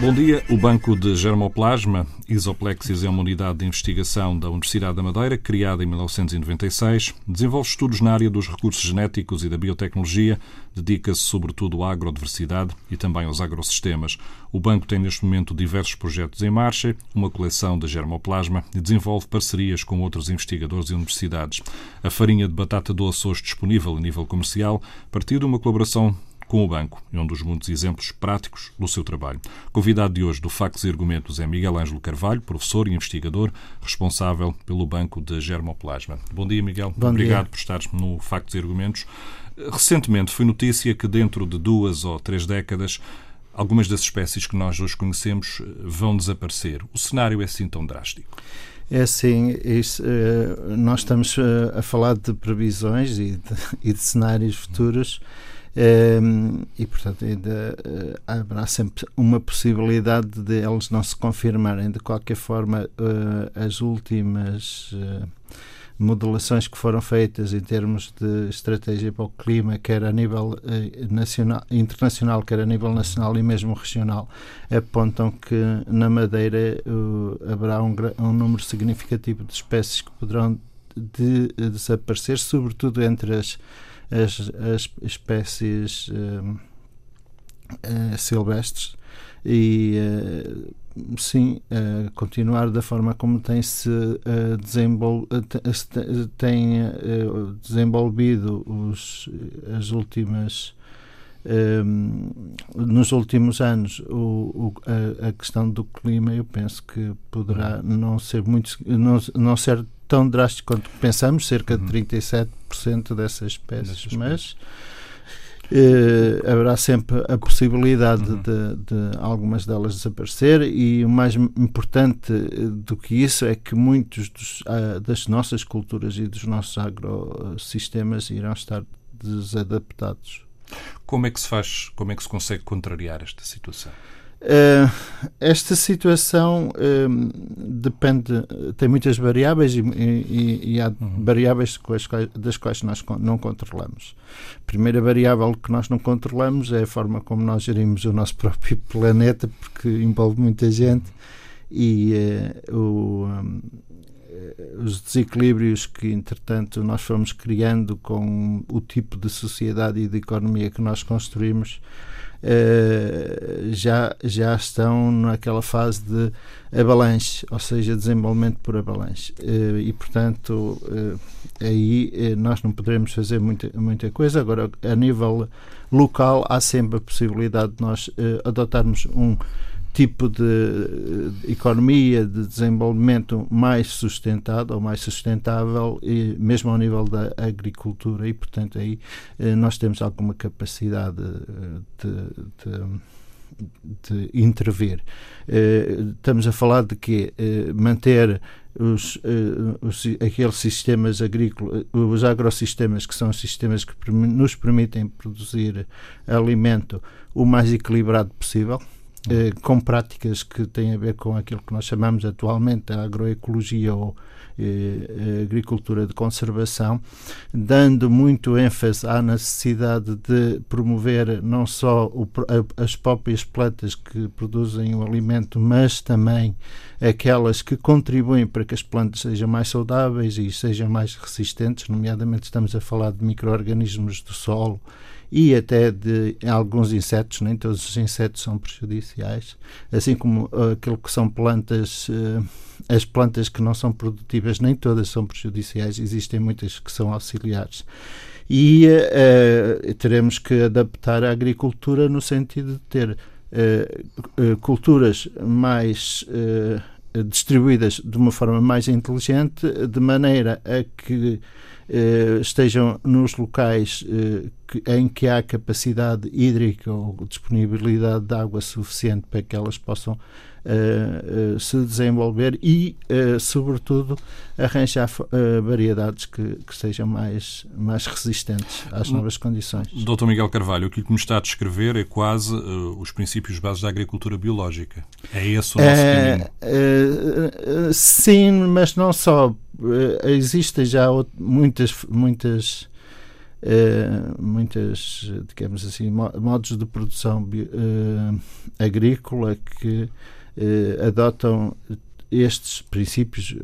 Bom dia. O Banco de Germoplasma, Isoplexis, é uma unidade de investigação da Universidade da Madeira, criada em 1996. Desenvolve estudos na área dos recursos genéticos e da biotecnologia, dedica-se sobretudo à agrodiversidade e também aos agrosistemas. O banco tem neste momento diversos projetos em marcha, uma coleção de germoplasma e desenvolve parcerias com outros investigadores e universidades. A farinha de batata doce hoje disponível a nível comercial partiu de uma colaboração com o banco e um dos muitos exemplos práticos do seu trabalho. Convidado de hoje do Factos e Argumentos é Miguel Ângelo Carvalho, professor e investigador responsável pelo Banco de Germoplasma. Bom dia, Miguel. Bom Obrigado dia. por estares no Factos e Argumentos. Recentemente foi notícia que dentro de duas ou três décadas algumas das espécies que nós hoje conhecemos vão desaparecer. O cenário é assim tão drástico? É assim, isso, uh, nós estamos uh, a falar de previsões e de, e de cenários futuros e, portanto, ainda uh, haverá sempre uma possibilidade de eles não se confirmarem. De qualquer forma, uh, as últimas uh, modelações que foram feitas em termos de estratégia para o clima, quer a nível nacional, internacional, quer a nível nacional e mesmo regional, apontam que na Madeira haverá um, um número significativo de espécies que poderão de, de desaparecer, sobretudo entre as as, as espécies uh, uh, silvestres e uh, sim continuar da forma como tem se desenvol tem desenvolvido os, as últimas um, nos últimos anos o, o, a, a, questão do clima eu penso que poderá não ser muito não, não ser tão drástico quanto pensamos, cerca de 37% uhum. dessas espécies, mas uh, haverá sempre a possibilidade uhum. de, de, algumas delas desaparecer e o mais importante do que isso é que muitos dos, uh, das nossas culturas e dos nossos agrosistemas irão estar desadaptados. Como é que se faz, como é que se consegue contrariar esta situação? Uh, esta situação uh, depende, tem muitas variáveis e, e, e há uhum. variáveis das quais nós não controlamos. A primeira variável que nós não controlamos é a forma como nós gerimos o nosso próprio planeta, porque envolve muita gente e uh, o, um, os desequilíbrios que, entretanto, nós fomos criando com o tipo de sociedade e de economia que nós construímos uh, já, já estão naquela fase de avalanche, ou seja, desenvolvimento por avalanche. Uh, e, portanto, uh, aí nós não poderemos fazer muita, muita coisa. Agora, a nível local, há sempre a possibilidade de nós adotarmos um tipo de, economia, de desenvolvimento mais sustentado ou mais sustentável, e mesmo ao nível da agricultura, e portanto aí eh, nós temos alguma capacidade eh, de, de, de intervir. Eh, estamos a falar de que manter os, os, aqueles sistemas agrícolas, os agrosistemas, que são os sistemas que nos permitem produzir alimento o mais equilibrado possível eh, com práticas que têm a ver com aquilo que nós chamamos atualmente a agroecologia ou eh, agricultura de conservação, dando muito ênfase à necessidade de promover não só o, as próprias plantas que produzem o alimento, mas também aquelas que contribuem para que as plantas sejam mais saudáveis e sejam mais resistentes, nomeadamente estamos a falar de micro-organismos do solo e até de alguns insetos, nem todos os insetos são prejudiciais, assim como uh, aquilo que são plantas, uh, as plantas que não são produtivas, nem todas são prejudiciais, existem muitas que são auxiliares. E uh, teremos que adaptar a agricultura no sentido de ter culturas mais distribuídas de uma forma mais inteligente, de maneira a que eh, estejam nos locais eh, que, em que há capacidade hídrica ou disponibilidade de água suficiente para que elas possam uh, se desenvolver e, sobretudo, arranjar variedades que, que, sejam mais, mais resistentes às hum. novas condições. Doutor Miguel Carvalho, aquilo que me está a descrever é quase os princípios bases da agricultura biológica. É esse o nosso é, Sim, mas não só. existem já muitas, muitas Uh, muitas, digamos assim, modos de produção uh, agrícola que uh, adotam estes princípios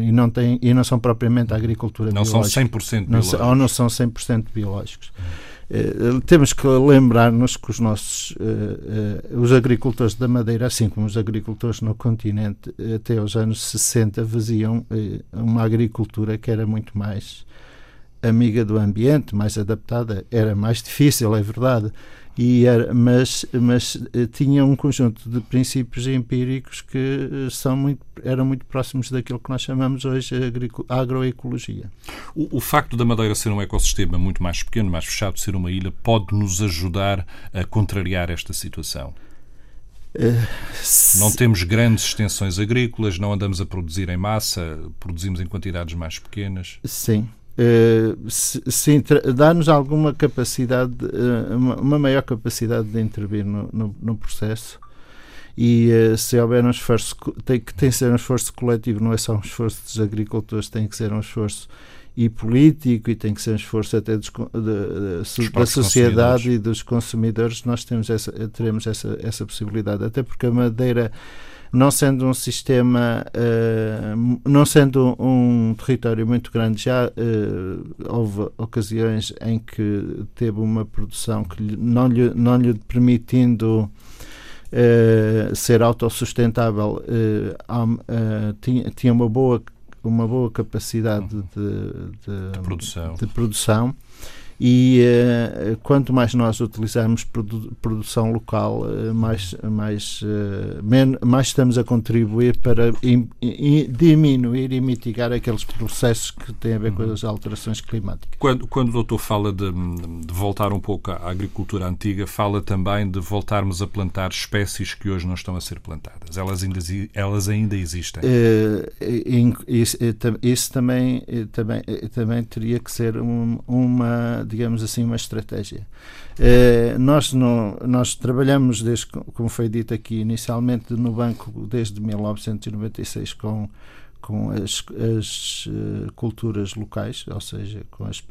e não têm e não são propriamente a agricultura não biológica. são 100% biológicos. Não, ou não são 100% biológicos. temos que lembrar-nos que os nossos os agricultores da Madeira, assim como os agricultores no continente, até os anos 60 faziam uma agricultura que era muito mais amiga do ambiente, mais adaptada, era mais difícil, é verdade, e era, mas, mas eh, tinha um conjunto de princípios empíricos que eh, são muito, eram muito próximos daquilo que nós chamamos hoje a agroecologia. O, o facto da Madeira ser um ecossistema muito mais pequeno, mais fechado, ser uma ilha, pode nos ajudar a contrariar esta situação? Uh, não temos grandes extensões agrícolas, não andamos a produzir em massa, produzimos em quantidades mais pequenas. Sim, Uh, dá-nos alguma capacidade, uh, uma, uma, maior capacidade de intervir no, no, no processo. E uh, se houver um esforço, tem que tem que ser um esforço coletivo, não é só um esforço dos agricultores, tem que ser um esforço e político e tem que ser um esforço até dos, de, de, da sociedade e dos consumidores, nós temos essa, teremos essa, essa possibilidade, até porque a madeira não sendo um sistema, uh, não sendo um território muito grande, já uh, houve ocasiões em que teve uma produção que não lhe, não lhe permitindo uh, ser autossustentável, tinha, tinha uma boa uma boa capacidade de, de, de produção. De produção e uh, quanto mais nós utilizarmos produ produção local, uh, mais, mais, uh, mais estamos a contribuir para diminuir e mitigar aqueles processos que têm a ver com uhum. as alterações climáticas. Quando, quando o doutor fala de, de, voltar um pouco à agricultura antiga, fala também de voltarmos a plantar espécies que hoje não estão a ser plantadas. Elas ainda, elas ainda existem? Isso, isso, também, também, também teria que ser um, uma digamos assim, uma estratégia. Eh, nós, nós trabalhamos, desde, como foi dito aqui inicialmente, no banco desde 1996 com com as, as uh, culturas locais, ou seja, com as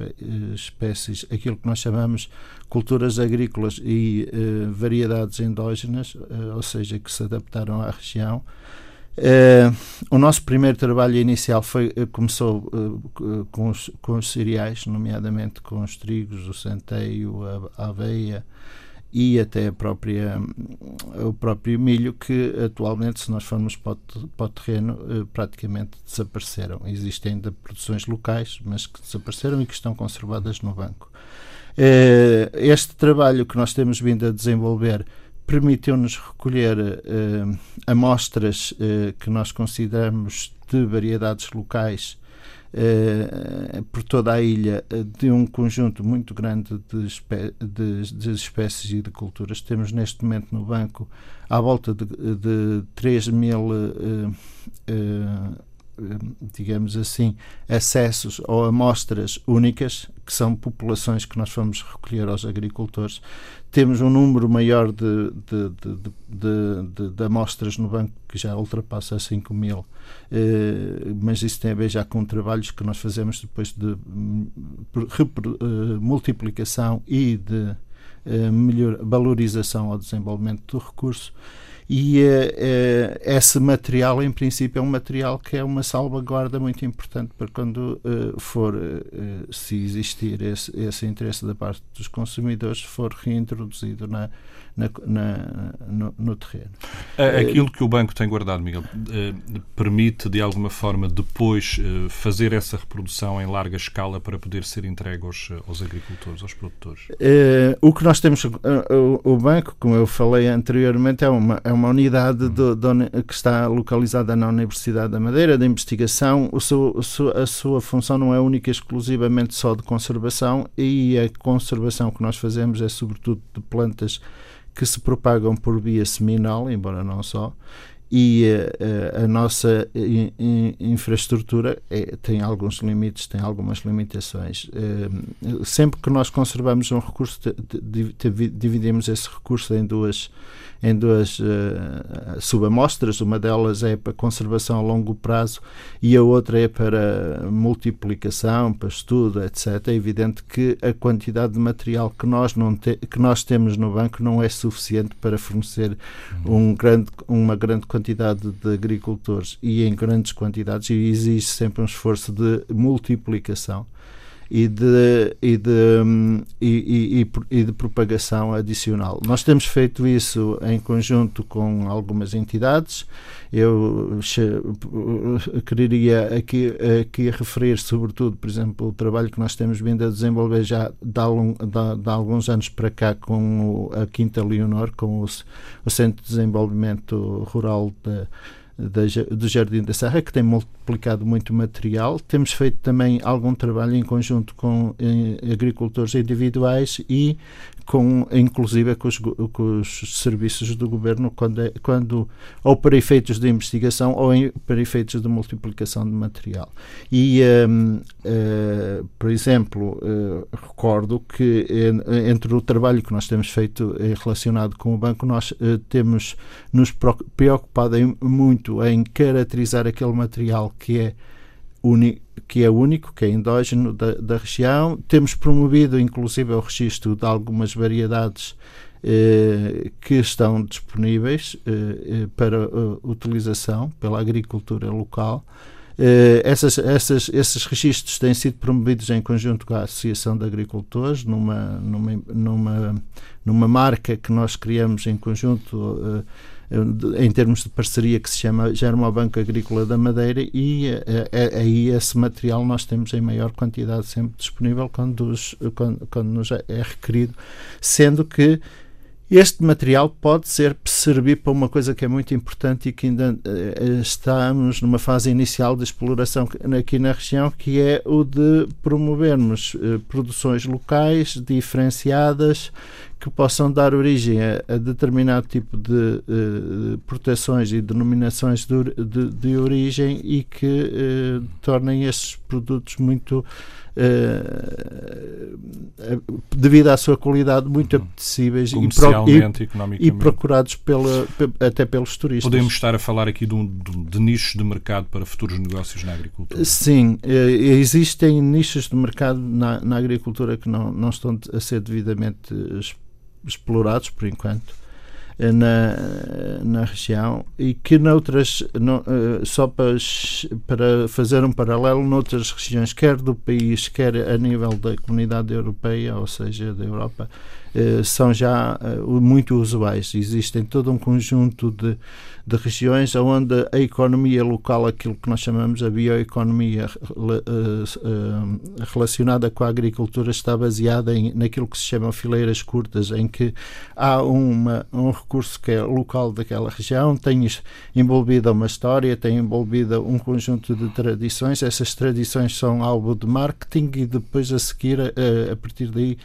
espécies, aquilo que nós chamamos culturas agrícolas e uh, variedades endógenas, uh, ou seja, que se adaptaram à região, Uh, o nosso primeiro trabalho inicial foi, eh, começou uh, com, os, com os cereais, nomeadamente com os trigos, o centeio, a, a aveia e até própria, o próprio milho, que atualmente, se nós formos para o, para o terreno, uh, praticamente desapareceram. Existem ainda produções locais, mas que desapareceram e que estão conservadas no banco. este trabalho que nós temos vindo a desenvolver permitiu-nos recolher uh, amostras uh, que nós consideramos de variedades locais uh, por toda a ilha de um conjunto muito grande de, espé de, de, espécies e de culturas. Temos neste momento no banco à volta de, de 3 mil digamos assim, acessos ou amostras únicas, que são populações que nós vamos recolher aos agricultores. Temos um número maior de, de, de, de, de amostras no banco que já ultrapassa 5 mil, eh, mas isso tem a ver já com trabalhos que nós fazemos depois de hum, eh, multiplicação e de melhor, valorização ao desenvolvimento do recurso. E uh, esse material, em princípio, é um material que é uma salvaguarda muito importante para quando uh, for, uh, se existir esse, esse interesse da parte dos consumidores, for reintroduzido na, na, na no, no, terreno. Aquilo que o banco tem guardado, Miguel, permite de alguma forma depois fazer essa reprodução em larga escala para poder ser entregue aos, aos agricultores, aos produtores? o que nós temos, o, banco, como eu falei anteriormente, é uma, é uma unidade do, do, que está localizada na Universidade da Madeira, de investigação. O seu, a sua função não é única e exclusivamente só de conservação e a conservação que nós fazemos é sobretudo de plantas que se propagam por via seminal, embora não só, e uh, a nossa in, in, infraestrutura é, tem alguns limites, tem algumas limitações. Uh, sempre que nós conservamos um recurso, dividimos esse recurso em duas em duas uh, subamostras. Uma delas é para conservação a longo prazo e a outra é para multiplicação, para estudo, etc. É evidente que a quantidade de material que nós, não te, que nós temos no banco não é suficiente para fornecer um grande, uma grande quantidade de agricultores e em grandes quantidades e exige sempre um esforço de multiplicação e de, e de, e, e, e, de propagação adicional. Nós temos feito isso em conjunto com algumas entidades. Eu quereria aqui, aqui referir, sobretudo, por exemplo, o trabalho que nós temos vindo a desenvolver já de, de, de alguns anos para cá com a Quinta Leonor, com o, o Centro de Desenvolvimento Rural de do Jardim da Serra, que tem multiplicado muito material. Temos feito também algum trabalho em conjunto com agricultores individuais e com, inclusive com os, com os serviços do governo quando, é, quando ou para efeitos de investigação ou em, para efeitos de multiplicação de material. E, um, uh, eh, por exemplo, uh, recordo que entre o trabalho que nós temos feito relacionado com o banco, nós uh, temos nos preocupado em, muito em caracterizar aquele material que é único que é único, que é endógeno da, da região. Temos promovido, inclusive, o registro de algumas variedades eh, que estão disponíveis eh, eh para uh, utilização pela agricultura local. Uh, essas, essas, esses registros têm sido promovidos em conjunto com a Associação de Agricultores, numa, numa, numa, numa marca que nós criamos em conjunto uh, em termos de parceria que se chama Germobanco Agrícola da Madeira e eh, eh, aí esse material nós temos em maior quantidade sempre disponível quando, os, quando, quando nos é requerido, sendo que este material pode ser servir para uma coisa que é muito importante e que ainda uh, estamos numa fase inicial de exploração aqui na região, que é o de promovermos uh, produções locais diferenciadas que possam dar origem a, a determinado tipo de proteções e denominações de, de, de origem e que tornem estes produtos muito Uh, devido à sua qualidade, muito uhum. apetecíveis e, e, e, procurados pela, até pelos turistas. Podemos estar a falar aqui de, um, de, nichos de mercado para futuros negócios na agricultura? Sim, uh, existem nichos de mercado na, na agricultura que não, não estão a ser devidamente explorados por enquanto na, na região e que noutras, no, eh, só para, para fazer um paralelo, noutras regiões, quer do país, quer a nível da comunidade europeia, ou seja, da Europa, eh, são já eh, muito usuais. Existem todo um conjunto de, de regiões onde a economia local, aquilo que nós chamamos a bioeconomia eh, relacionada com a agricultura, está baseada em, naquilo que se chama fileiras curtas, em que há uma, um recurso que é local daquela região, tem envolvida uma história, tem envolvida um conjunto de tradições, essas tradições são alvo de marketing e depois a seguir, a, a partir daí,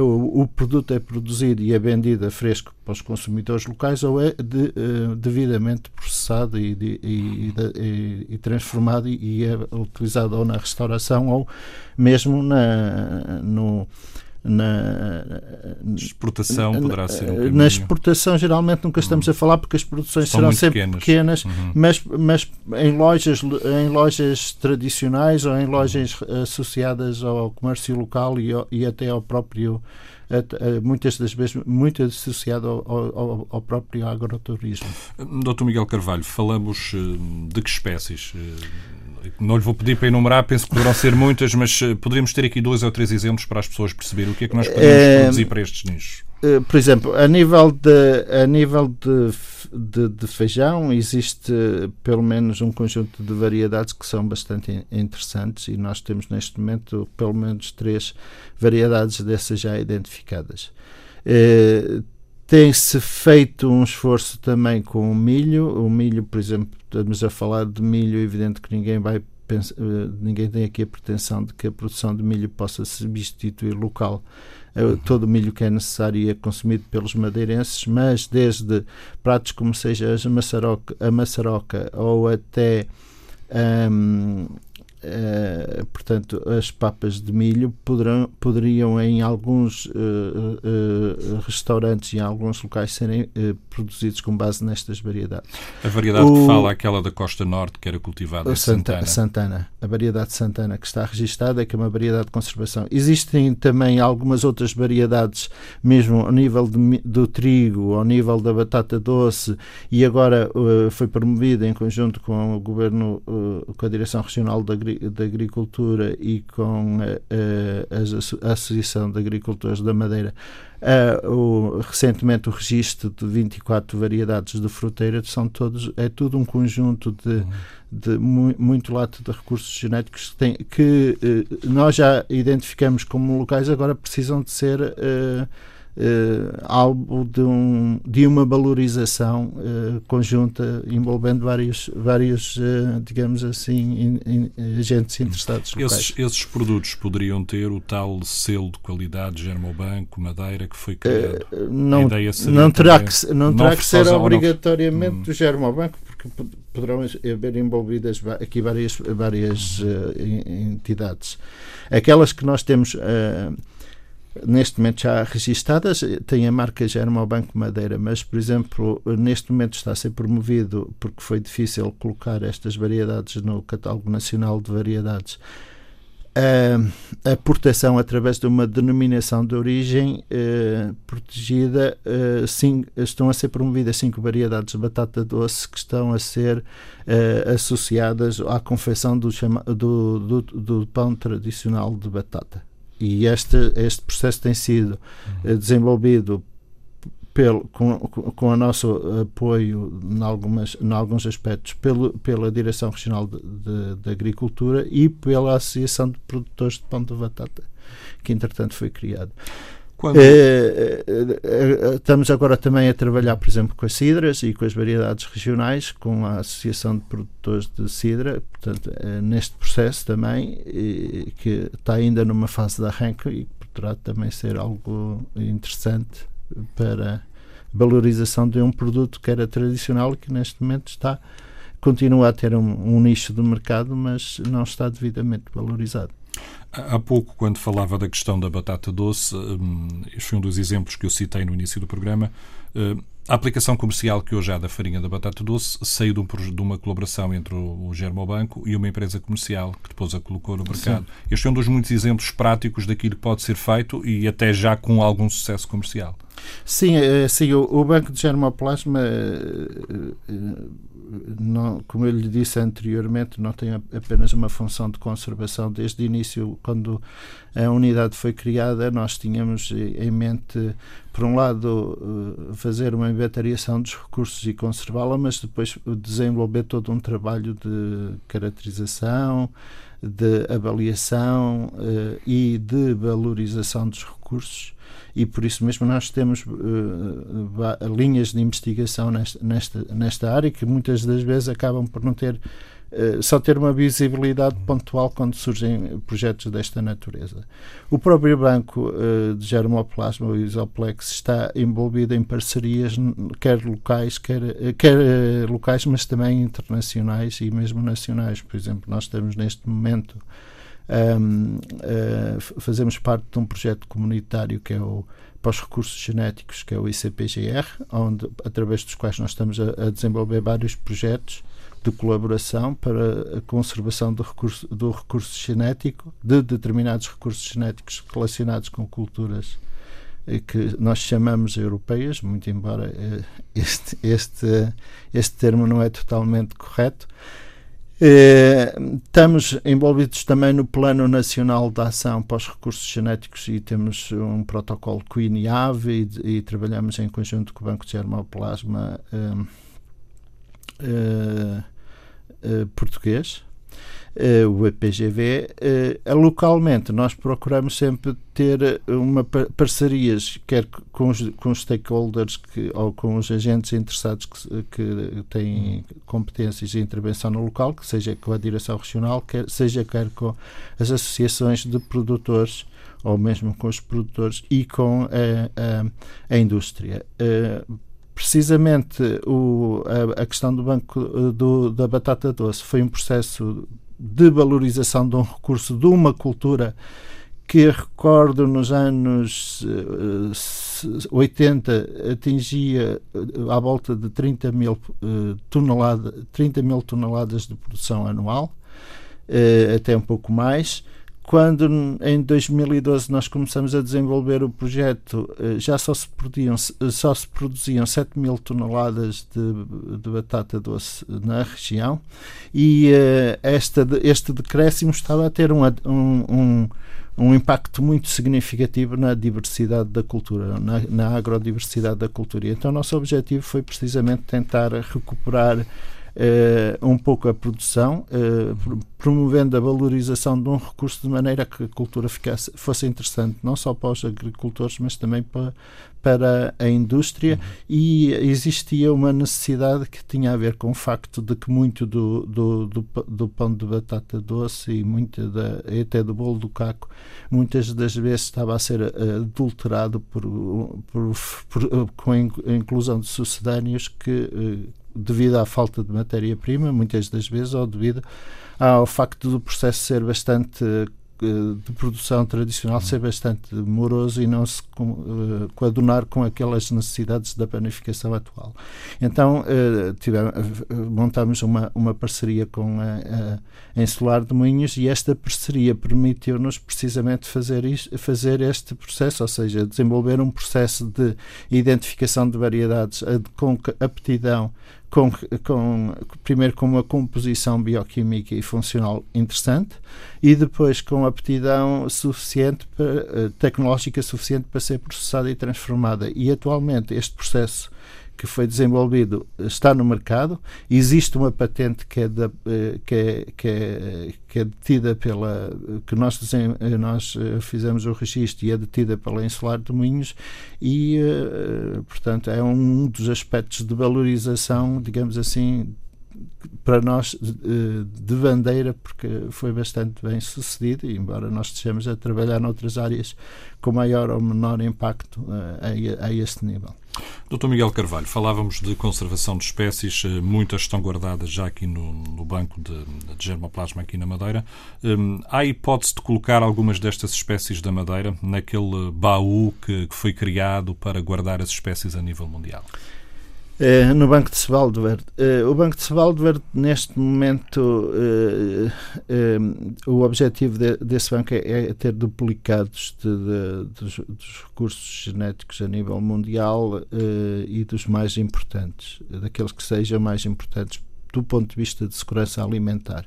o, o produto é produzido e é vendido a fresco para os consumidores locais ou é de, uh, devidamente processado e, de, e, e, e transformado e, é utilizado ou na restauração ou mesmo na, no, na exportação poderá ser um Na exportação geralmente nunca estamos uhum. a falar porque as produções São serão sempre pequenas, pequenas uhum. mas, mas em, lojas, em lojas tradicionais ou em lojas associadas ao comércio local e, e até ao próprio muitas das vezes muito associado ao, ao, ao próprio agroturismo. Dr. Miguel Carvalho, falamos eh, de que espécies? Eh, não lhe vou pedir para enumerar, penso que poderão ser muitas, mas eh, poderíamos ter aqui dois ou três exemplos para as pessoas perceberem o que é que nós podemos é, produzir para estes nichos. Por exemplo, a nível de, a nível de de, de, feijão existe pelo menos um conjunto de variedades que são bastante interessantes e nós temos neste momento pelo menos três variedades dessas já identificadas. Eh, tem-se feito um esforço também com o milho. O milho, por exemplo, estamos a falar de milho, evidente que ninguém vai pensar, eh, ninguém tem aqui a pretensão de que a produção de milho possa substituir local uh, todo o milho que é necessário e é consumido pelos madeirenses, mas desde pratos como seja a maçaroca, a maçaroca ou até um, Uh, portanto, as papas de milho poderão, poderiam em alguns uh, uh, restaurantes e em alguns locais serem produzidos com base nestas variedades. A variedade o, que fala é aquela da costa norte que era cultivada em Santana. Santana. A variedade Santana que está registada é que é uma variedade de conservação. Existem também algumas outras variedades, mesmo ao nível de, do trigo, ao nível da batata doce e agora foi promovida em conjunto com o Governo, com a Direção Regional da Agricultura da Agricultura e com a, a, a Associação de Agricultores da Madeira o, recentemente o registro de 24 variedades de fruteira são todos é tudo um conjunto de, de muito lato de recursos genéticos que, tem, que eh, nós já identificamos como locais agora precisam de ser uh, uh, algo de, um, de uma valorização uh, conjunta envolvendo vários, vários uh, digamos assim, in, in, agentes interessados. Esses, esses, produtos poderiam ter o tal selo de qualidade Germobanco, Madeira, que foi criado? não, não terá que, não terá que ser obrigatoriamente hum. do Germobanco, porque poderão haver envolvidas aqui várias, várias entidades. Aquelas que nós temos neste momento já registadas, tem a marca Germobanco Madeira, mas, por exemplo, neste momento está a ser promovido, porque foi difícil colocar estas variedades no Catálogo Nacional de Variedades, a, a proteção através de uma denominação de origem eh, protegida. Eh, cinco, estão a ser promovidas cinco variedades de batata doce que estão a ser eh, associadas à confecção do, do, do, do pão tradicional de batata. E este, este processo tem sido uhum. desenvolvido pelo, com, com o nosso apoio em, algumas, em alguns aspectos pelo, pela Direção Regional de, de, de, Agricultura e pela Associação de Produtores de Pão de Batata, que entretanto foi criado. Quando... Eh, eh, eh, estamos agora também a trabalhar, por exemplo, com as cidras e com as variedades regionais, com a Associação de Produtores de Cidra, portanto, neste processo também, que está ainda numa fase de arranque e poderá também ser algo interessante para valorização de um produto que era tradicional e que neste momento está continua a ter um, um nicho de mercado, mas não está devidamente valorizado. Há pouco, quando falava da questão da batata doce, hum, este foi um dos exemplos que eu citei no início do programa. Hum, a aplicação comercial que hoje há da farinha da batata doce saiu de, uma colaboração entre o Germobanco e uma empresa comercial que depois a colocou no mercado. Sim. Este é um dos muitos exemplos práticos daquilo que pode ser feito e até já com algum sucesso comercial. Sim, é, sim o, Banco de Germoplasma eh, eh, não, como eu lhe disse anteriormente, não tem apenas uma função de conservação. Desde o início, quando a unidade foi criada, nós tínhamos em mente, por um lado, eh, fazer uma inventariação dos recursos e conservá-la, mas depois desenvolver todo um trabalho de caracterização, de avaliação uh, e de valorização dos recursos e por isso mesmo nós temos uh, linhas de investigação nesta, nesta, nesta área que muitas das vezes acabam por não ter só ter uma visibilidade pontual quando surgem projetos desta natureza. O próprio banco uh, de germoplasma, o Isoplex, está envolvido em parcerias quer locais, quer, quer locais, mas também internacionais e mesmo nacionais. Por exemplo, nós temos neste momento um, uh, fazemos parte de um projeto comunitário que é o para os recursos genéticos, que é o ICPGR, onde, através dos quais nós estamos a, a desenvolver vários projetos de colaboração para a conservação do recurso, do recurso genético, de determinados recursos genéticos relacionados com culturas eh, que nós chamamos europeias, muito embora eh, este, este, este termo não é totalmente correto, eh, estamos envolvidos também no Plano Nacional de Ação para os Recursos Genéticos e temos um protocolo Queen e AVE e, e trabalhamos em conjunto com o Banco de Germoplasma eh, eh, português uh, o EPGV, uh, localmente nós procuramos sempre ter uma parcerias, quer com os, com os stakeholders que, ou com os agentes interessados que, que têm competências de intervenção no local, que seja com a direção regional, quer, seja quer com as associações de produtores ou mesmo com os produtores e com a, a, a indústria. Uh, precisamente o, a, a, questão do banco do, da batata doce foi um processo de valorização de um recurso de uma cultura que recordo nos anos uh, 80 atingia à volta de 30 mil, uh, tonelada, 30 mil toneladas de produção anual, até um pouco mais. Quando em 2012 nós começamos a desenvolver o projeto, eh, já só se produziam, só se produziam 7 mil toneladas de, de batata doce na região e uh, esta, este decréscimo estava a ter um, um, um um impacto muito significativo na diversidade da cultura, na, na agrodiversidade da cultura. Então, o nosso objetivo foi precisamente tentar recuperar uh, um pouco a produção, uh, promovendo a valorização de um recurso de maneira que a cultura ficasse, fosse interessante, não só para os agricultores, mas também para, para a indústria. Uhum. E existia uma necessidade que tinha a ver com o facto de que muito do, do, do, do pão de batata doce e muito da, até do bolo do caco, muitas das vezes estava a ser eh, adulterado por, por, por, com a inclusão de sucedâneos que devido à falta de matéria-prima, muitas das vezes, ou devido ao facto do processo ser bastante eh, de produção tradicional ser bastante moroso e não se uh, coadunar com aquelas necessidades da planificação atual. Então, uh, tivemos, montamos uma, uma parceria com a, a Ensolar de Moinhos e esta parceria permitiu-nos precisamente fazer, isto, fazer este processo, ou seja, desenvolver um processo de identificação de variedades com aptidão com, com, primeiro com uma composição bioquímica e funcional interessante e depois com aptidão suficiente para, eh, tecnológica suficiente para ser processada e transformada. E atualmente este processo que foi desenvolvido está no mercado. Existe uma patente que é, da, eh, que é, que é, que é detida pela. que nós, eh, nós eh, fizemos o registro e é detida pela Insular de Moinhos e, portanto, é um dos aspectos de valorização, digamos assim, para nós de bandeira, porque foi bastante bem sucedido, embora nós estejamos a trabalhar noutras áreas com maior ou menor impacto a, a este nível. Doutor Miguel Carvalho, falávamos de conservação de espécies, eh, muitas estão guardadas já aqui no, no banco de, de, germoplasma aqui na Madeira. Um, há hipótese de colocar algumas destas espécies da Madeira naquele baú que, que foi criado para guardar as espécies a nível mundial? Eh, no Banco de Svalbard. Uh, o Banco de Svalbard, neste momento, uh, o objetivo de, desse banco é, é ter duplicados de, de, dos, dos, recursos genéticos a nível mundial e dos mais importantes, daqueles que sejam mais importantes do ponto de vista de segurança alimentar.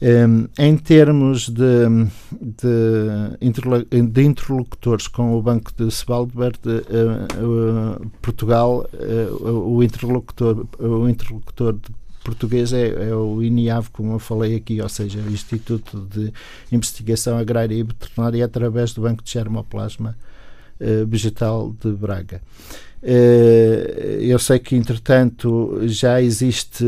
Um, em termos de, de, de, interlocutores com o Banco de Svalbard, uh, uh, Portugal, uh, o interlocutor, o interlocutor português é, é, o INIAV, como eu falei aqui, ou seja, o Instituto de Investigação Agrária e Veterinária, através do Banco de Germoplasma Vegetal de Braga. Eh, eu sei que, entretanto, já existe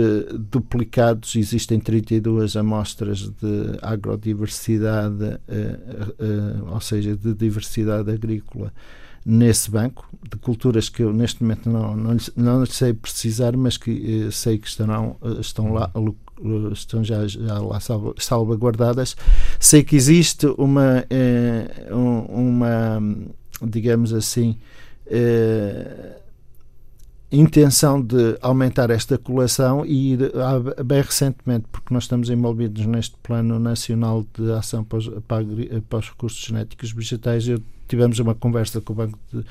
duplicados, existem 32 amostras de agrodiversidade, eh, eh, ou seja, de diversidade agrícola nesse banco, de culturas que eu neste momento não, não, não sei precisar, mas que sei que estarão, estão lá estão já, já lá salvaguardadas. Sei que existe uma, uma digamos assim, eh, intenção de aumentar esta coleção e bem recentemente, porque nós estamos envolvidos neste Plano Nacional de Ação para os, para os Recursos Genéticos Vegetais, eu tivemos uma conversa com o Banco de,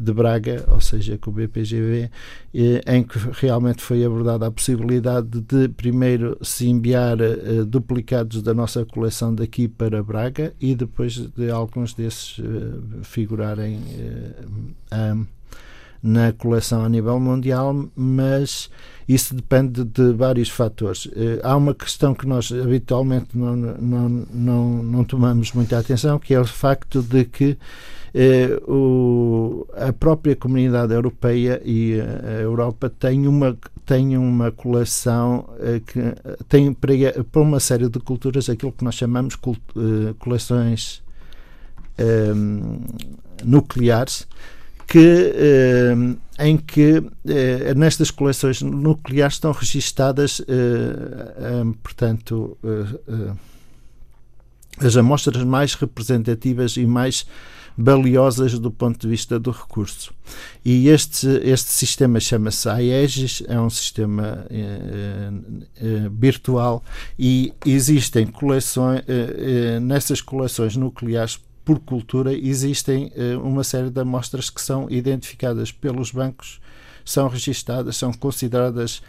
de Braga, ou seja, com o BPGV, eh, em que realmente foi abordada a possibilidade de primeiro se enviar uh, duplicados da nossa coleção daqui para Braga e depois de alguns desses uh, figurarem uh, na coleção a nível mundial, mas isso depende de vários fatores. Há uma questão que nós habitualmente não, não, não, não tomamos muita atenção, que é o facto de que eh, o, a própria comunidade europeia e a Europa têm uma, têm uma coleção eh, que tem para, para uma série de culturas aquilo que nós chamamos cult, eh, coleções nucleares que, em que nestas coleções nucleares estão registadas, portanto, as amostras mais representativas e mais valiosas do ponto de vista do recurso. E este, este sistema chama-se AEGIS, é um sistema eh, eh, virtual e existem coleções, eh, eh, nessas coleções nucleares por cultura, existem eh, uma série de amostras que são identificadas pelos bancos, são registadas, são consideradas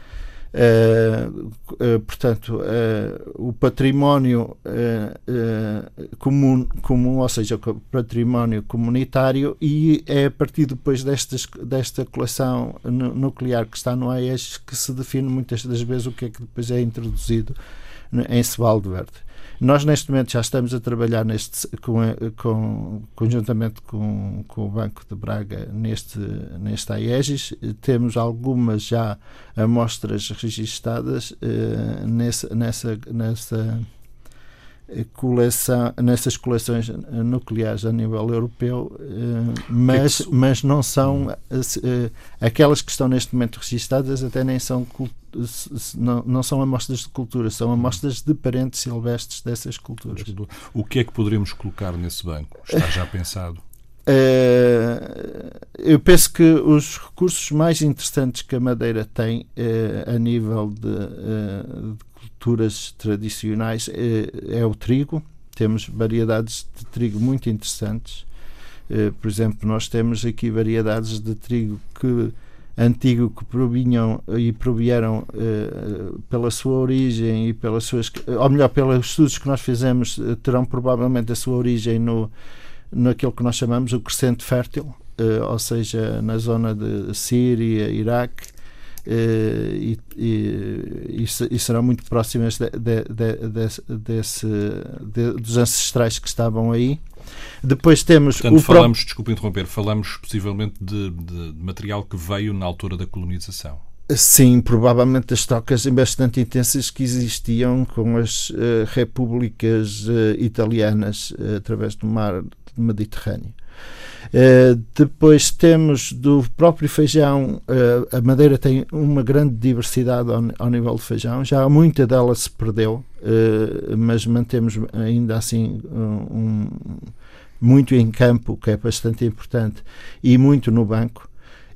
Uh, uh, portanto, uh, o património comum, comum, ou seja, o património comunitário, e é a partir depois destas, desta coleção nuclear que está no AES que se define muitas das vezes o que é que depois é introduzido em Svalbard. Nós, neste momento, já estamos a trabalhar neste, com, com, conjuntamente com, com o Banco de Braga neste, neste AEGIS. Temos algumas já amostras registadas nessa, nessa, nessa coleção, nessas coleções nucleares a nível europeu, eh, mas, mas não são eh, aquelas que estão neste momento registadas até nem são não, não são amostras de cultura, são amostras de parentes silvestres dessas culturas. O que é que poderíamos colocar nesse banco? Está já pensado? Uh, eu penso que os recursos mais interessantes que a Madeira tem a nível de, de culturas tradicionais é, é, o trigo. Temos variedades de trigo muito interessantes. por exemplo, nós temos aqui variedades de trigo que antigo que provinham e provieram pela sua origem e pelas suas ou melhor pelos estudos que nós fizemos terão provavelmente a sua origem no naquilo que nós chamamos o crescente fértil, ou seja, na zona de Síria, Iraque, e, e, e, serão muito próximas de, de, de, desse, dos ancestrais que estavam aí. Depois temos. Portanto, falamos, pro... desculpe interromper, falamos possivelmente de, de material que veio na altura da colonização. Sim, provavelmente as trocas bastante intensas que existiam com as uh, repúblicas uh, italianas uh, através do mar Mediterrâneo. Uh, depois temos do próprio feijão, uh, a Madeira tem uma grande diversidade ao, ao, nível de feijão, já muita dela se perdeu, uh, mas mantemos ainda assim um, um, muito em campo, que é bastante importante, e muito no banco.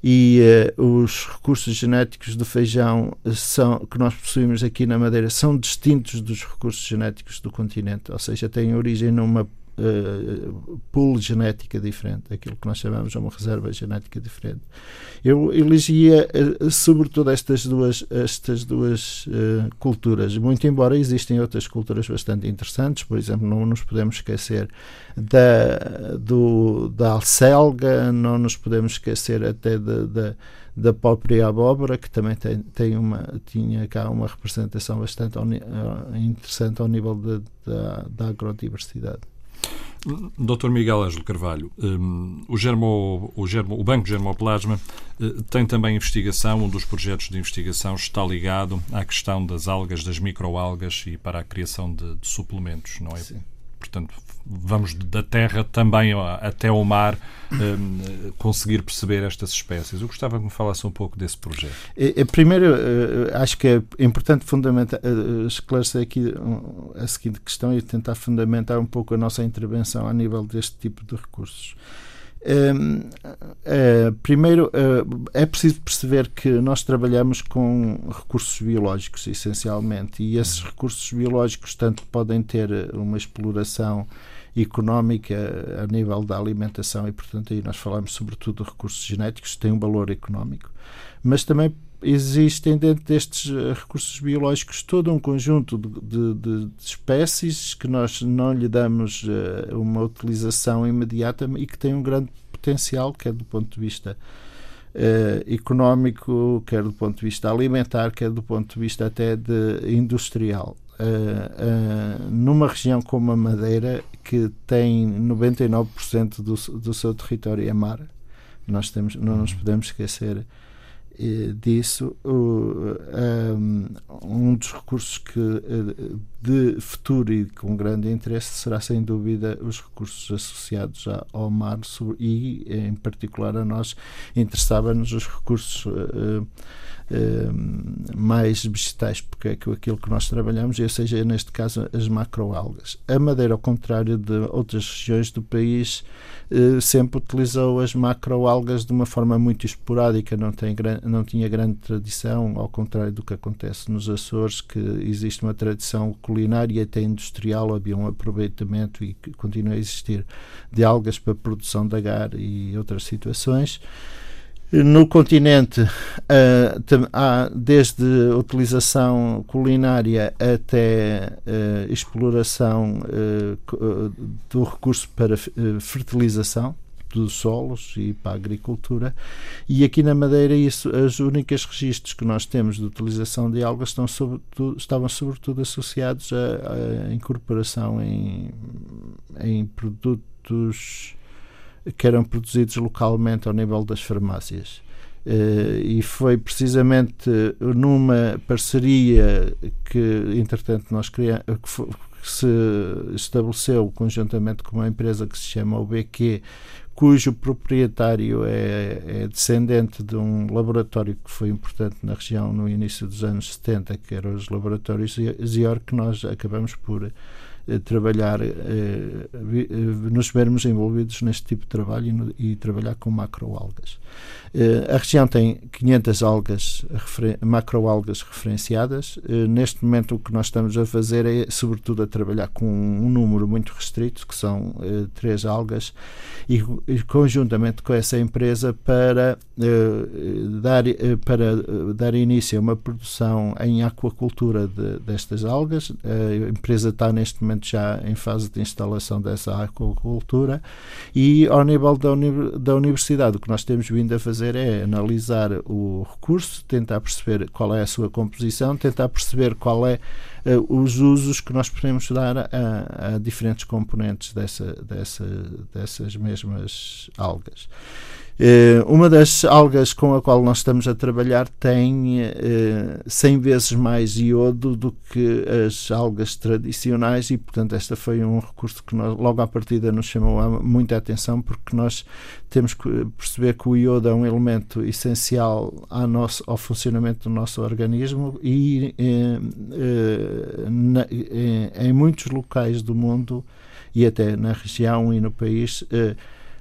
E os recursos genéticos do feijão são, que nós possuímos aqui na Madeira são distintos dos recursos genéticos do continente, ou seja, têm origem numa uh, pool genética diferente, aquilo que nós chamamos de uma reserva genética diferente. Eu elegia uh, sobretudo estas duas, estas duas uh, culturas, muito embora existem outras culturas bastante interessantes, por exemplo, não nos podemos esquecer da, do, da alcelga, não nos podemos esquecer até da, da da própria abóbora, que também tem, tem uma, tinha cá uma representação bastante interessante ao nível da, da agrodiversidade. Dr. Miguel Ângelo Carvalho, um, o, germo, o, germo, o Banco Germoplasma uh, tem também investigação, um dos projetos de investigação está ligado à questão das algas, das microalgas e para a criação de, de suplementos, não é? Sim. Portanto, vamos da terra também até ao mar um, conseguir perceber estas espécies. Eu gostava que me falasse um pouco desse projeto. Primeiro, eh, acho que é importante eh, esclarecer aqui a seguinte questão e tentar fundamentar um pouco a nossa intervenção a nível deste tipo de recursos. Um, uh, primeiro, uh, é preciso perceber que nós trabalhamos com recursos biológicos, essencialmente, e esses recursos biológicos tanto podem ter uma exploração económica a nível da alimentação e, portanto, aí nós falamos sobretudo de recursos genéticos que têm um valor económico, mas também existem dentro destes recursos biológicos todo um conjunto de, de, de espécies que nós não lhe damos uh, uma utilização imediata e que têm um grande potencial, quer do ponto de vista uh, económico, quer do ponto de vista alimentar, quer do ponto de vista até de industrial. Uh, uh, numa região como a Madeira, que tem 99% do, do seu território é mar, nós temos, não nos podemos esquecer disso, um dos recursos que de futuro e com grande interesse será sem dúvida os recursos associados ao mar e em particular a nós interessava-nos os recursos mais vegetais, porque é aquilo que nós trabalhamos, ou seja, neste caso as macroalgas. A Madeira, ao contrário de outras regiões do país, eh, sempre utilizou as macroalgas de uma forma muito esporádica, não, tem, não tinha grande tradição, ao contrário do que acontece nos Açores, que existe uma tradição culinária até industrial, havia um aproveitamento e continua a existir de algas para produção de agar e outras situações. No continente uh, há desde utilização culinária até uh, exploração uh, do recurso para fertilização dos solos e para a agricultura e aqui na Madeira isso, os únicos registros que nós temos de utilização de algas estão sobretudo, estavam sobretudo associados à, à incorporação em, em produtos que eram produzidos localmente ao nível das farmácias. Uh, e foi precisamente numa parceria que, entretanto, nós criamos, que, que, se estabeleceu conjuntamente com uma empresa que se chama OBQ, cujo proprietário é, é, descendente de um laboratório que foi importante na região no início dos anos 70, que eram os laboratórios Zior, que nós acabamos por trabalhar, eh, eh, nos vermos envolvidos neste tipo de trabalho e, e trabalhar com macroalgas. a região tem 500 algas, macroalgas referenciadas. neste momento o que nós estamos a fazer é, sobretudo, a trabalhar com um número muito restrito, que são três algas, e, e, conjuntamente com essa empresa para, dar, para dar início a uma produção em aquacultura de, destas algas. A empresa está neste momento já em fase de instalação dessa aquacultura e ao nível da, uni da universidade o que nós temos vindo a fazer é analisar o recurso, tentar perceber qual é a sua composição, tentar perceber qual é uh, os usos que nós podemos dar a, a diferentes componentes dessa, dessa, dessas mesmas algas. Uh, uma das algas com a qual nós estamos a trabalhar tem uh, eh, 100 vezes mais iodo do que as algas tradicionais e, portanto, esta foi um recurso que nós, logo à partida nos chamou muita atenção porque nós temos que perceber que o iodo é um elemento essencial ao, nosso, ao funcionamento do nosso organismo e na, em muitos locais do mundo e até na região e no país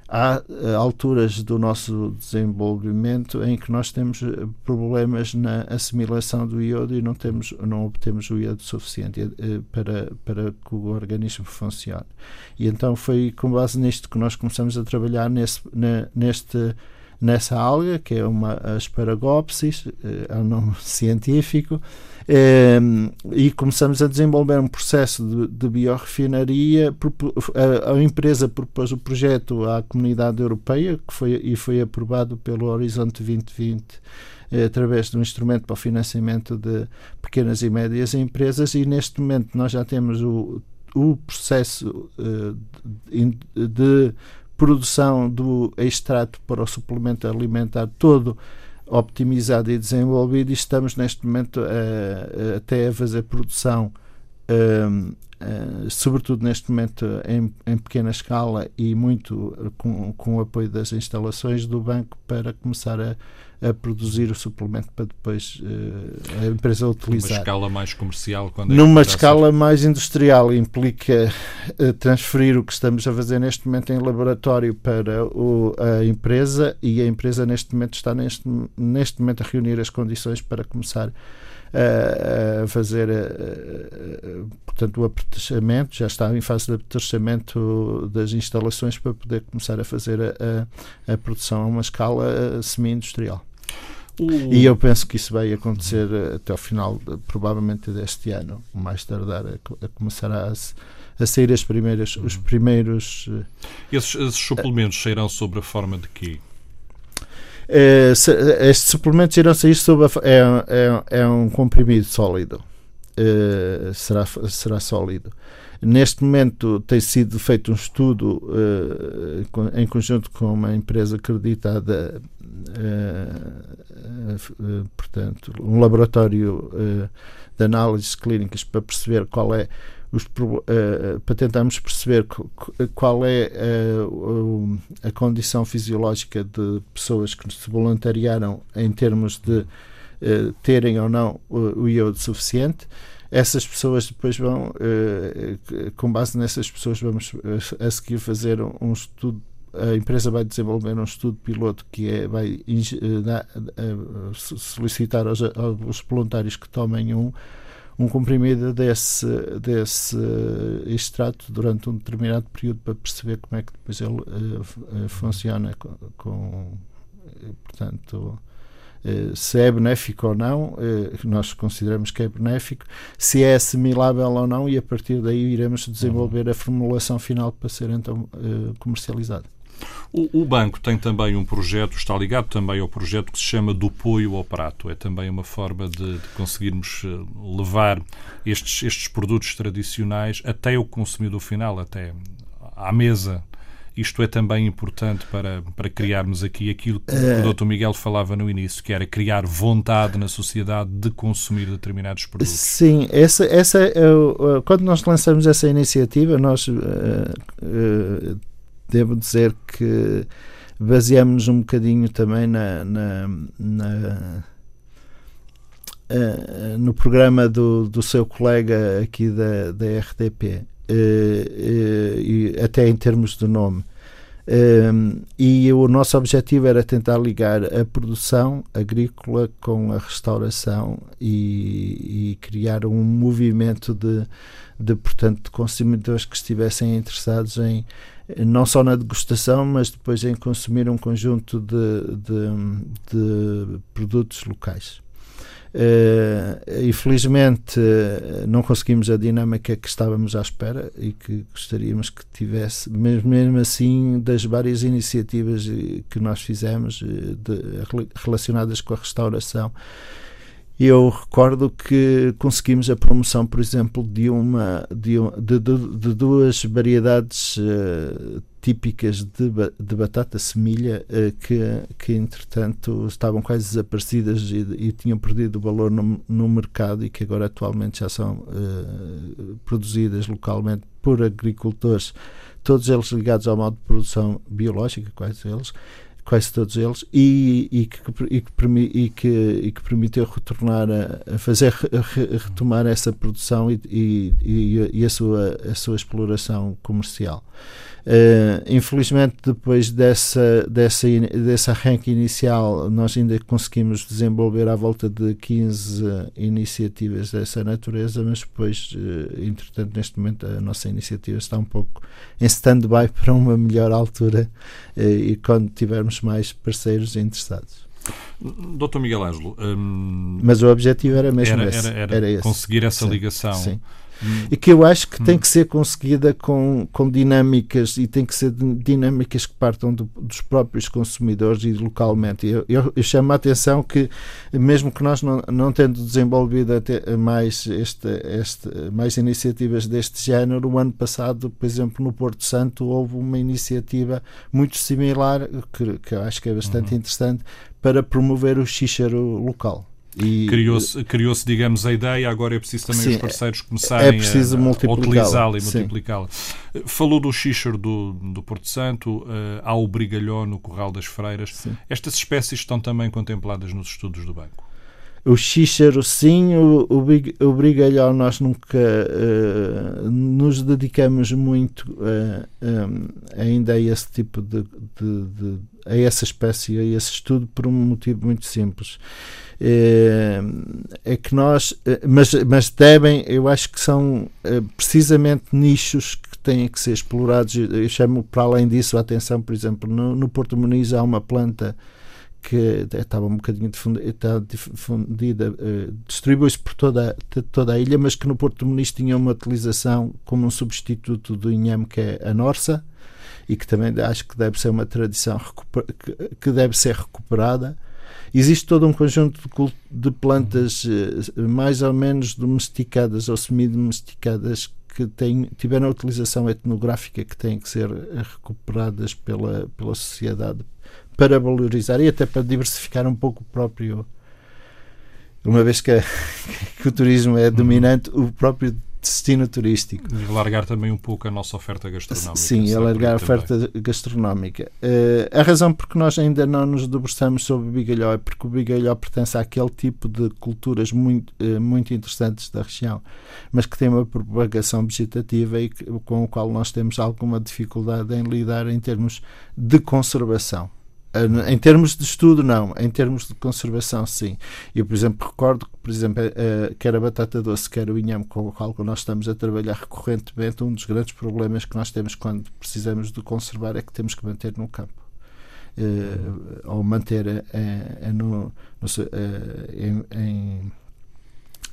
há eh, alturas do nosso desenvolvimento em que nós temos eh, problemas na assimilação do iodo e não temos não obtemos o iodo suficiente eh, para para que o organismo funcione. E então foi com base nisto que nós começamos a trabalhar nesse neste nessa alga que é uma asparagopsis é um nome científico e começamos a desenvolver um processo de, de biorefinaria. A, a, empresa propôs o projeto à comunidade europeia que foi, e foi aprovado pelo Horizonte 2020 eh, através de um instrumento para o financiamento de pequenas e médias empresas e neste momento nós já temos o, o processo uh, de, de produção do extrato para o suplemento alimentar todo optimizado e desenvolvido e estamos neste momento a, a, até a fazer produção um, uh, sobretudo neste momento em, em, pequena escala e muito com, com o apoio das instalações do banco para começar a, a produzir o suplemento para depois uh, a empresa utilizar. Numa escala mais comercial? Quando é Numa escala mais industrial implica uh, transferir o que estamos a fazer neste momento em laboratório para o, a empresa e a empresa neste momento está neste, neste momento a reunir as condições para começar a fazer portanto o apetrechamento, já está em fase de apetrechamento das instalações para poder começar a fazer a, a produção a uma escala semi-industrial. E eu penso que isso vai acontecer até ao final, provavelmente deste ano, mais tardar, a, a começar a, a sair as primeiras, os primeiros. Esses, esses suplementos sairão sobre a forma de quê? É, estes suplementos irão sair sob a, é, é, é um comprimido sólido. É, será, será sólido. Neste momento tem sido feito um estudo uh, em conjunto com uma empresa acreditada uh, portanto, um laboratório de análises clínicas para perceber qual é os, para tentarmos perceber qual é a, a condição fisiológica de pessoas que se voluntariaram em termos de terem ou não o iodo suficiente essas pessoas depois vão, com base nessas pessoas, vamos a seguir fazer um estudo a empresa vai desenvolver um estudo piloto que é, vai solicitar aos, aos voluntários que tomem um, um comprimido desse, desse extrato durante um determinado período para perceber como é que depois ele funciona com, com portanto eh, se é benéfico ou não, eh, nós consideramos que é benéfico, se é assimilável ou não, e a partir daí iremos desenvolver a formulação final para ser então eh, comercializada. O, o, banco tem também um projeto, está ligado também ao projeto que se chama do apoio ao prato. É também uma forma de, de conseguirmos levar estes, estes produtos tradicionais até o consumidor final, até à mesa isto é também importante para, para criarmos aqui aquilo que o Dr. Miguel falava no início, que era criar vontade na sociedade de consumir determinados produtos. Sim, essa, essa é quando nós lançamos essa iniciativa, nós uh, uh, devo dizer que baseamos um bocadinho também na, na, na uh, no programa do, do seu colega aqui da, da RTP até em termos de nome. Um, e o nosso objetivo era tentar ligar a produção agrícola com a restauração e, e criar um movimento de, de, portanto, de consumidores que estivessem interessados em não só na degustação, mas depois em consumir um conjunto de, de, de produtos locais. Uh, infelizmente uh, não conseguimos a dinâmica que estávamos à espera e que gostaríamos que tivesse, mesmo, mesmo assim, das várias iniciativas eh, que nós fizemos de, relacionadas com a restauração. Eu recordo que conseguimos a promoção, por exemplo, de uma de, de, de duas variedades uh, típicas de, de batata semilha uh, que, que, entretanto, estavam quase desaparecidas e, e tinham perdido valor no, no, mercado e que agora atualmente já são uh, produzidas localmente por agricultores, todos eles ligados ao modo de produção biológica, quase eles, quase todos eles, e, e, que, e, que, e, que, e que permitiu retornar a, a fazer a retomar essa produção e, e, e, a, sua, a sua exploração comercial. Uh, infelizmente, depois dessa, dessa, desse arranque inicial, nós ainda conseguimos desenvolver à volta de 15 iniciativas dessa natureza, mas depois, uh, entretanto, neste momento, a nossa iniciativa está um pouco em stand-by para uma melhor altura uh, e quando tivermos mais parceiros interessados. Doutor Miguel Ângelo. Hum, mas o objetivo era mesmo era, esse. Era, era, era conseguir essa sim, ligação. Sim Hum. e que eu acho que hum. tem que ser conseguida com, com dinâmicas e tem que ser dinâmicas que partam do, dos próprios consumidores e localmente. Eu, eu, eu, chamo a atenção que, mesmo que nós não, não tendo desenvolvido até mais, este, este, mais iniciativas deste género, o ano passado, por exemplo, no Porto Santo, houve uma iniciativa muito similar, que, que eu acho que é bastante uhum. interessante, para promover o xíxaro local. Criou-se, criou digamos, a ideia, agora é preciso também sim, os parceiros começarem é a, utilizá-la e multiplicá-la. Falou do xíxaro do, do Porto Santo, uh, há o brigalhó no Corral das Freiras. Sim. Estas espécies estão também contempladas nos estudos do banco? O xíxaro, sim, o, o, o brigalhó, nós nunca uh, nos dedicamos muito uh, um, ainda a esse tipo de, de, de, a essa espécie, a esse estudo, por um motivo muito simples. É, é que nós, mas, mas devem, eu acho que são precisamente nichos que têm que ser explorados. Eu chamo para além disso a atenção, por exemplo, no, no Porto Muniz há uma planta que estava um bocadinho difundida, uh, distribui-se por toda, toda a ilha, mas que no Porto Muniz tinha uma utilização como um substituto do inhame, que é a norça, e que também acho que deve ser uma tradição que deve ser recuperada. Existe todo um conjunto de, plantas uh, mais ou menos domesticadas ou semi-domesticadas que têm, tiveram a utilização etnográfica que têm que ser recuperadas pela, pela sociedade para valorizar e até para diversificar um pouco o próprio. Uma vez que, que o turismo é dominante, o próprio destino turístico. E alargar também um pouco a nossa oferta gastronómica. Sim, alargar a oferta também. gastronómica. Uh, a razão por que nós ainda não nos debruçamos sobre o bigalhó é porque o bigalhó pertence àquele tipo de culturas muito, uh, muito interessantes da região, mas que tem uma propagação vegetativa e que, com o qual nós temos alguma dificuldade em lidar em termos de conservação. Eh, em termos de estudo, não. Em termos de conservação, sim. Eu, por exemplo, recordo que, por exemplo, uh, quer a batata doce, quer o inhame com o qual nós estamos a trabalhar recorrentemente, um dos grandes problemas que nós temos quando precisamos de conservar é que temos que manter no campo. Uh, ou manter uh, no, no, em, em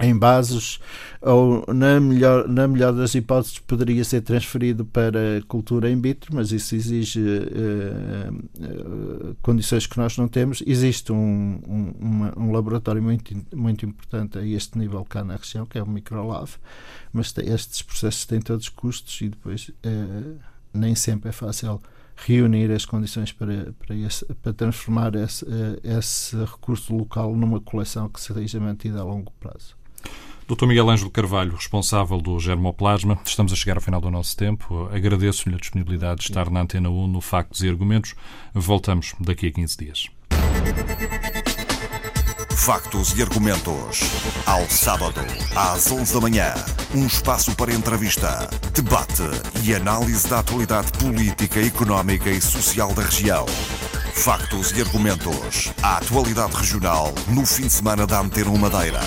em bases ou na melhor, na melhor das hipóteses poderia ser transferido para cultura in vitro, mas isso exige uh, uh, condições que nós não temos. Existe um, um, uma, um, laboratório muito, muito importante a este nível cá na região, que é o Microlab, mas estes processos têm todos custos e depois uh, nem sempre é fácil reunir as condições para, para, esse, para transformar esse, esse recurso local numa coleção que seja mantida a longo prazo. Dr. Miguel Ângelo Carvalho, responsável do Germoplasma, estamos a chegar ao final do nosso tempo. Agradeço-lhe a disponibilidade de estar na Antena 1 no Factos e Argumentos. Voltamos daqui a 15 dias. Factos e Argumentos. Ao sábado, às 11 da manhã. Um espaço para entrevista, debate e análise da atualidade política, económica e social da região. Factos e Argumentos. A atualidade regional no fim de semana da Antena Madeira.